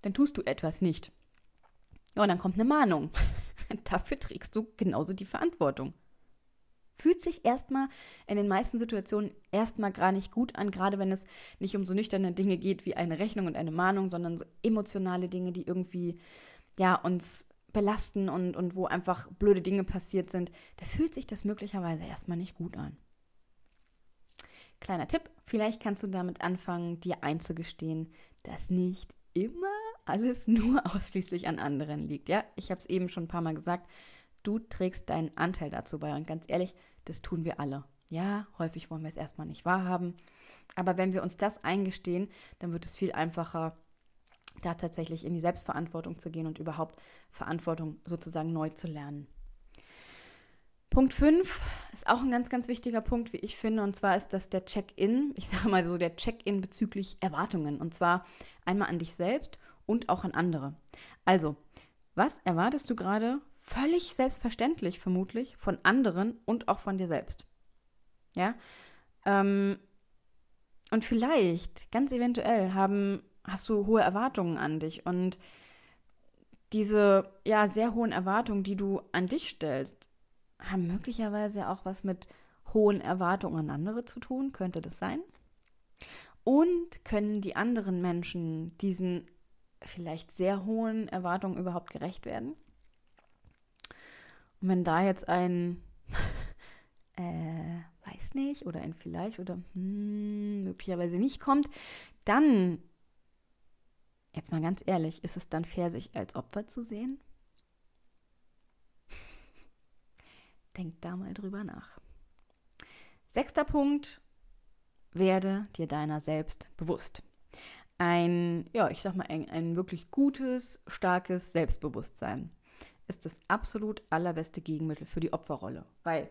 dann tust du etwas nicht. Ja, und dann kommt eine Mahnung. dafür trägst du genauso die Verantwortung. Fühlt sich erstmal in den meisten Situationen erstmal gar nicht gut an, gerade wenn es nicht um so nüchterne Dinge geht wie eine Rechnung und eine Mahnung, sondern so emotionale Dinge, die irgendwie ja uns belasten und, und wo einfach blöde Dinge passiert sind, da fühlt sich das möglicherweise erstmal nicht gut an. Kleiner Tipp, vielleicht kannst du damit anfangen, dir einzugestehen, dass nicht immer alles nur ausschließlich an anderen liegt. Ja, ich habe es eben schon ein paar Mal gesagt, du trägst deinen Anteil dazu bei. Und ganz ehrlich, das tun wir alle. Ja, häufig wollen wir es erstmal nicht wahrhaben. Aber wenn wir uns das eingestehen, dann wird es viel einfacher, da tatsächlich in die Selbstverantwortung zu gehen und überhaupt Verantwortung sozusagen neu zu lernen. Punkt 5 ist auch ein ganz, ganz wichtiger Punkt, wie ich finde, und zwar ist das der Check-in, ich sage mal so, der Check-in bezüglich Erwartungen, und zwar einmal an dich selbst und auch an andere. Also, was erwartest du gerade völlig selbstverständlich vermutlich von anderen und auch von dir selbst? Ja, ähm, und vielleicht, ganz eventuell, haben hast du hohe Erwartungen an dich und diese ja sehr hohen Erwartungen, die du an dich stellst, haben möglicherweise auch was mit hohen Erwartungen an andere zu tun, könnte das sein? Und können die anderen Menschen diesen vielleicht sehr hohen Erwartungen überhaupt gerecht werden? Und wenn da jetzt ein äh, weiß nicht oder ein vielleicht oder hm, möglicherweise nicht kommt, dann Jetzt mal ganz ehrlich, ist es dann fair, sich als Opfer zu sehen? Denk da mal drüber nach. Sechster Punkt, werde dir deiner selbst bewusst. Ein, ja, ich sag mal, ein, ein wirklich gutes, starkes Selbstbewusstsein ist das absolut allerbeste Gegenmittel für die Opferrolle. Weil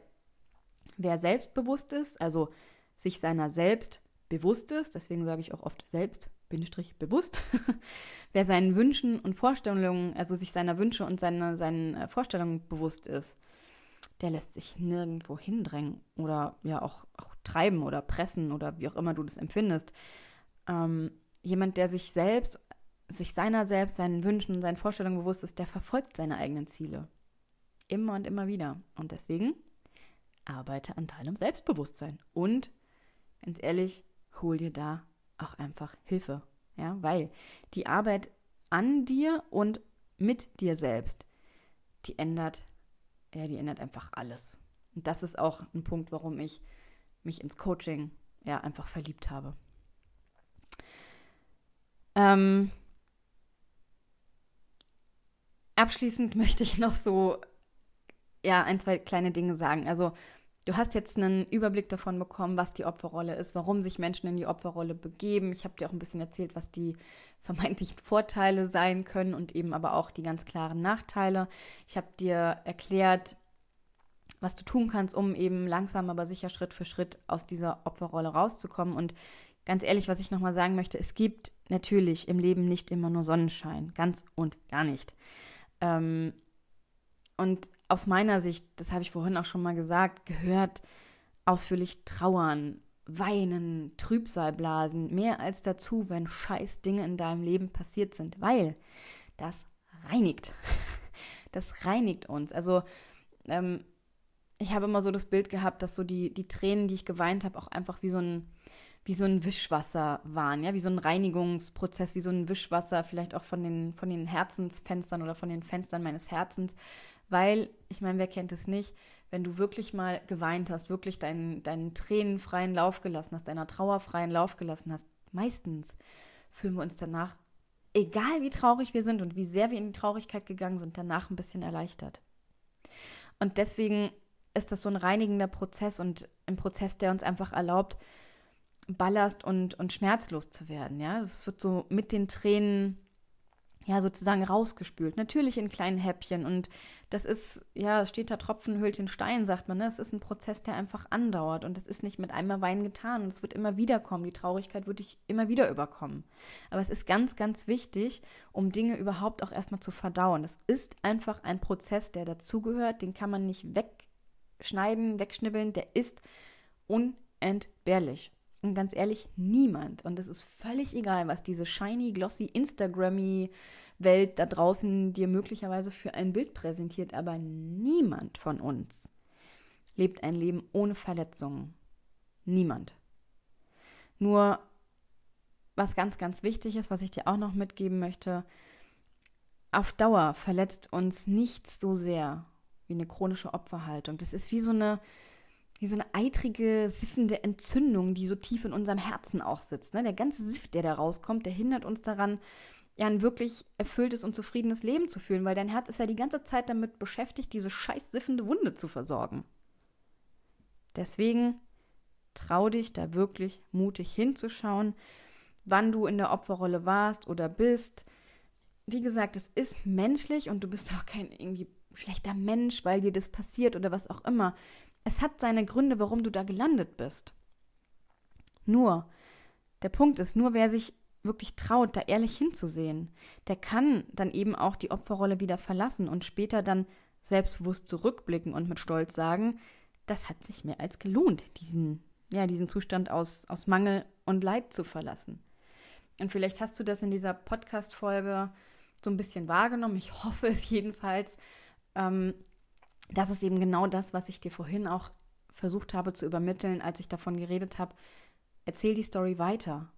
wer selbstbewusst ist, also sich seiner selbst bewusst ist, deswegen sage ich auch oft selbst Bindestrich bewusst, wer seinen Wünschen und Vorstellungen, also sich seiner Wünsche und seine, seinen äh, Vorstellungen bewusst ist, der lässt sich nirgendwo hindrängen oder ja auch, auch treiben oder pressen oder wie auch immer du das empfindest. Ähm, jemand, der sich selbst, sich seiner selbst, seinen Wünschen seinen Vorstellungen bewusst ist, der verfolgt seine eigenen Ziele. Immer und immer wieder. Und deswegen arbeite an deinem Selbstbewusstsein. Und ganz ehrlich, hol dir da auch einfach Hilfe. Ja, weil die Arbeit an dir und mit dir selbst, die ändert, ja, die ändert einfach alles. Und das ist auch ein Punkt, warum ich mich ins Coaching ja einfach verliebt habe. Ähm, abschließend möchte ich noch so ja ein, zwei kleine Dinge sagen. Also Du hast jetzt einen Überblick davon bekommen, was die Opferrolle ist, warum sich Menschen in die Opferrolle begeben. Ich habe dir auch ein bisschen erzählt, was die vermeintlichen Vorteile sein können und eben aber auch die ganz klaren Nachteile. Ich habe dir erklärt, was du tun kannst, um eben langsam, aber sicher Schritt für Schritt aus dieser Opferrolle rauszukommen. Und ganz ehrlich, was ich nochmal sagen möchte, es gibt natürlich im Leben nicht immer nur Sonnenschein, ganz und gar nicht. Ähm, und aus meiner Sicht, das habe ich vorhin auch schon mal gesagt, gehört ausführlich trauern, weinen, Trübsal blasen, mehr als dazu, wenn scheiß Dinge in deinem Leben passiert sind, weil das reinigt. Das reinigt uns. Also ähm, ich habe immer so das Bild gehabt, dass so die, die Tränen, die ich geweint habe, auch einfach wie so ein, wie so ein Wischwasser waren, ja, wie so ein Reinigungsprozess, wie so ein Wischwasser, vielleicht auch von den, von den Herzensfenstern oder von den Fenstern meines Herzens. Weil, ich meine, wer kennt es nicht, wenn du wirklich mal geweint hast, wirklich deinen, deinen Tränen freien Lauf gelassen hast, deiner Trauer freien Lauf gelassen hast, meistens fühlen wir uns danach, egal wie traurig wir sind und wie sehr wir in die Traurigkeit gegangen sind, danach ein bisschen erleichtert. Und deswegen ist das so ein reinigender Prozess und ein Prozess, der uns einfach erlaubt, ballast und, und schmerzlos zu werden. Ja, das wird so mit den Tränen ja sozusagen rausgespült. Natürlich in kleinen Häppchen und das ist, ja, steht da Tropfen hüllt den Stein, sagt man. Ne? Ist ein Prozess, der einfach andauert und es ist nicht mit einmal Wein getan und es wird immer wieder kommen. Die Traurigkeit wird dich immer wieder überkommen. Aber es ist ganz, ganz wichtig, um Dinge überhaupt auch erstmal zu verdauen. Es ist einfach ein Prozess, der dazugehört, den kann man nicht wegschneiden, wegschnibbeln, der ist unentbehrlich. Und ganz ehrlich, niemand. Und es ist völlig egal, was diese shiny, glossy, Instagrammy Welt da draußen dir möglicherweise für ein Bild präsentiert, aber niemand von uns lebt ein Leben ohne Verletzungen. Niemand. Nur was ganz, ganz wichtig ist, was ich dir auch noch mitgeben möchte, auf Dauer verletzt uns nichts so sehr wie eine chronische Opferhaltung. Das ist wie so eine, wie so eine eitrige, siffende Entzündung, die so tief in unserem Herzen auch sitzt. Ne? Der ganze Sift, der da rauskommt, der hindert uns daran, ja ein wirklich erfülltes und zufriedenes Leben zu fühlen, weil dein Herz ist ja die ganze Zeit damit beschäftigt, diese scheiß siffende Wunde zu versorgen. Deswegen trau dich da wirklich mutig hinzuschauen, wann du in der Opferrolle warst oder bist. Wie gesagt, es ist menschlich und du bist auch kein irgendwie schlechter Mensch, weil dir das passiert oder was auch immer. Es hat seine Gründe, warum du da gelandet bist. Nur, der Punkt ist, nur wer sich wirklich traut, da ehrlich hinzusehen, der kann dann eben auch die Opferrolle wieder verlassen und später dann selbstbewusst zurückblicken und mit Stolz sagen, das hat sich mehr als gelohnt, diesen, ja, diesen Zustand aus, aus Mangel und Leid zu verlassen. Und vielleicht hast du das in dieser Podcast-Folge so ein bisschen wahrgenommen. Ich hoffe es jedenfalls. Ähm, das ist eben genau das, was ich dir vorhin auch versucht habe zu übermitteln, als ich davon geredet habe. Erzähl die Story weiter.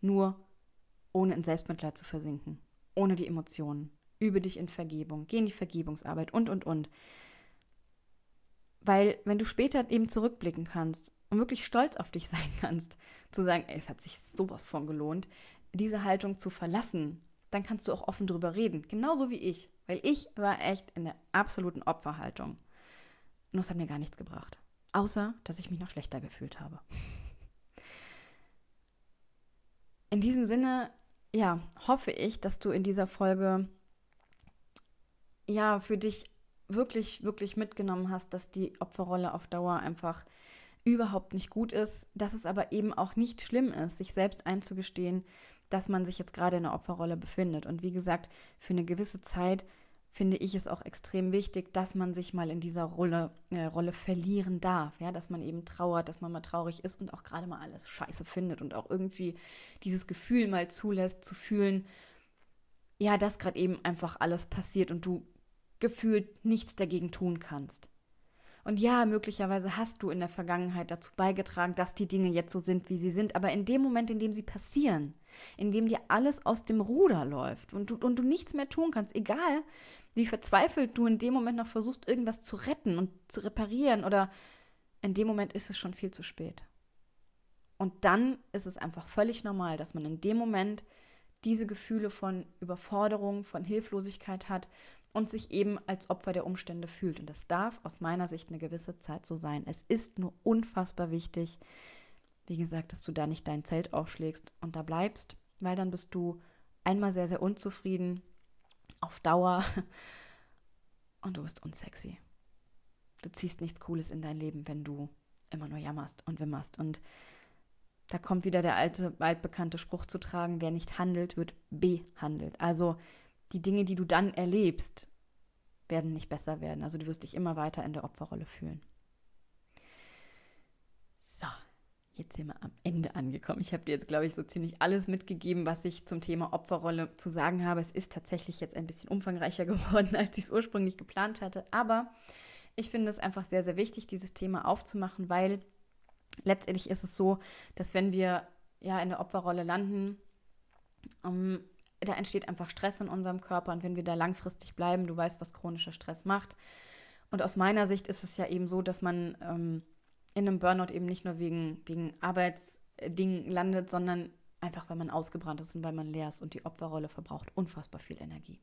Nur ohne in Selbstmitleid zu versinken, ohne die Emotionen. Übe dich in Vergebung, geh in die Vergebungsarbeit und, und, und. Weil, wenn du später eben zurückblicken kannst und wirklich stolz auf dich sein kannst, zu sagen, ey, es hat sich sowas von gelohnt, diese Haltung zu verlassen, dann kannst du auch offen drüber reden. Genauso wie ich. Weil ich war echt in der absoluten Opferhaltung. Nur es hat mir gar nichts gebracht. Außer, dass ich mich noch schlechter gefühlt habe. In diesem Sinne, ja, hoffe ich, dass du in dieser Folge ja für dich wirklich, wirklich mitgenommen hast, dass die Opferrolle auf Dauer einfach überhaupt nicht gut ist, dass es aber eben auch nicht schlimm ist, sich selbst einzugestehen, dass man sich jetzt gerade in der Opferrolle befindet. Und wie gesagt, für eine gewisse Zeit finde ich es auch extrem wichtig, dass man sich mal in dieser Rolle, äh, Rolle verlieren darf, ja, dass man eben trauert, dass man mal traurig ist und auch gerade mal alles scheiße findet und auch irgendwie dieses Gefühl mal zulässt, zu fühlen, ja, dass gerade eben einfach alles passiert und du gefühlt nichts dagegen tun kannst. Und ja, möglicherweise hast du in der Vergangenheit dazu beigetragen, dass die Dinge jetzt so sind, wie sie sind, aber in dem Moment, in dem sie passieren, in dem dir alles aus dem Ruder läuft und du, und du nichts mehr tun kannst, egal wie verzweifelt du in dem Moment noch versuchst, irgendwas zu retten und zu reparieren oder in dem Moment ist es schon viel zu spät. Und dann ist es einfach völlig normal, dass man in dem Moment diese Gefühle von Überforderung, von Hilflosigkeit hat und sich eben als Opfer der Umstände fühlt. Und das darf aus meiner Sicht eine gewisse Zeit so sein. Es ist nur unfassbar wichtig, wie gesagt, dass du da nicht dein Zelt aufschlägst und da bleibst, weil dann bist du einmal sehr, sehr unzufrieden, auf Dauer und du bist unsexy. Du ziehst nichts Cooles in dein Leben, wenn du immer nur jammerst und wimmerst. Und da kommt wieder der alte, altbekannte Spruch zu tragen, wer nicht handelt, wird behandelt. Also die Dinge, die du dann erlebst, werden nicht besser werden. Also du wirst dich immer weiter in der Opferrolle fühlen. Jetzt sind wir am Ende angekommen. Ich habe dir jetzt, glaube ich, so ziemlich alles mitgegeben, was ich zum Thema Opferrolle zu sagen habe. Es ist tatsächlich jetzt ein bisschen umfangreicher geworden, als ich es ursprünglich geplant hatte. Aber ich finde es einfach sehr, sehr wichtig, dieses Thema aufzumachen, weil letztendlich ist es so, dass wenn wir ja in der Opferrolle landen, um, ähm, da entsteht einfach Stress in unserem Körper und wenn wir da langfristig bleiben, du weißt, was chronischer Stress macht. Und aus meiner Sicht ist es ja eben so, dass man ähm, in einem Burnout eben nicht nur wegen, wegen Arbeitsdingen landet, sondern einfach, weil man ausgebrannt ist und weil man leer ist und die Opferrolle verbraucht unfassbar viel Energie.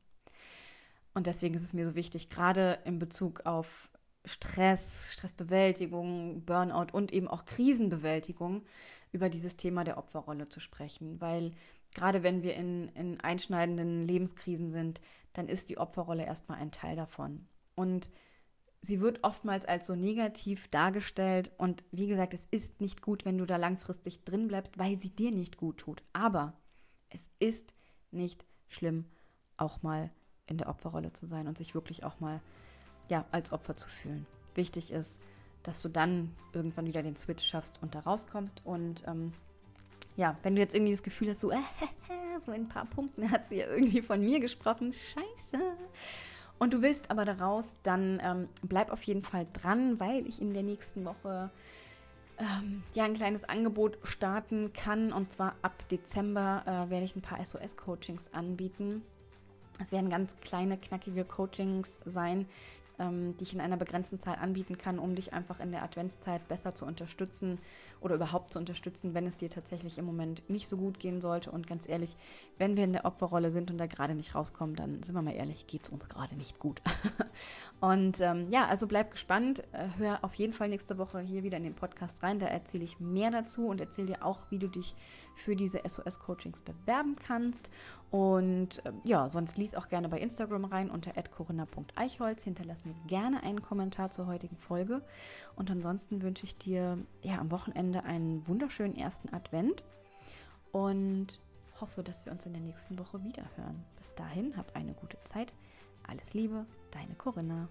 Und deswegen ist es mir so wichtig, gerade in Bezug auf Stress, Stressbewältigung, Burnout und eben auch Krisenbewältigung über dieses Thema der Opferrolle zu sprechen. Weil gerade wenn wir in, in einschneidenden Lebenskrisen sind, dann ist die Opferrolle erstmal ein Teil davon. Und sie wird oftmals als so negativ dargestellt. Und wie gesagt, es ist nicht gut, wenn du da langfristig drin bleibst, weil sie dir nicht gut tut. Aber es ist nicht schlimm, auch mal in der Opferrolle zu sein und sich wirklich auch mal ja, als Opfer zu fühlen. Wichtig ist, dass du dann irgendwann wieder den Switch schaffst und da rauskommst. Und ähm, ja, wenn du jetzt irgendwie das Gefühl hast, so, äh, so in ein paar Punkten hat sie ja irgendwie von mir gesprochen, scheiße. Und du willst aber daraus, dann ähm, bleib auf jeden Fall dran, weil ich in der nächsten Woche ähm, ja ein kleines Angebot starten kann. Und zwar ab Dezember äh, werde ich ein paar SOS-Coachings anbieten. Es werden ganz kleine, knackige Coachings sein, ähm, die ich in einer begrenzten Zeit anbieten kann, um dich einfach in der Adventszeit besser zu unterstützen oder überhaupt zu unterstützen, wenn es dir tatsächlich im Moment nicht so gut gehen sollte. Und ganz ehrlich, wenn wir in der Opferrolle sind und da gerade nicht rauskommen, dann sind wir mal ehrlich, geht es uns gerade nicht gut. und ähm, ja, also bleib gespannt. Äh, hör auf jeden Fall nächste Woche hier wieder in den Podcast rein. Da erzähle ich mehr dazu und erzähle dir auch, wie du dich für diese SOS-Coachings bewerben kannst. Und äh, ja, sonst lies auch gerne bei Instagram rein unter corinna.eichholz. Hinterlass mir gerne einen Kommentar zur heutigen Folge. Und ansonsten wünsche ich dir ja am Wochenende einen wunderschönen ersten Advent und hoffe, dass wir uns in der nächsten Woche wieder hören. Bis dahin, hab eine gute Zeit. Alles Liebe, deine Corinna.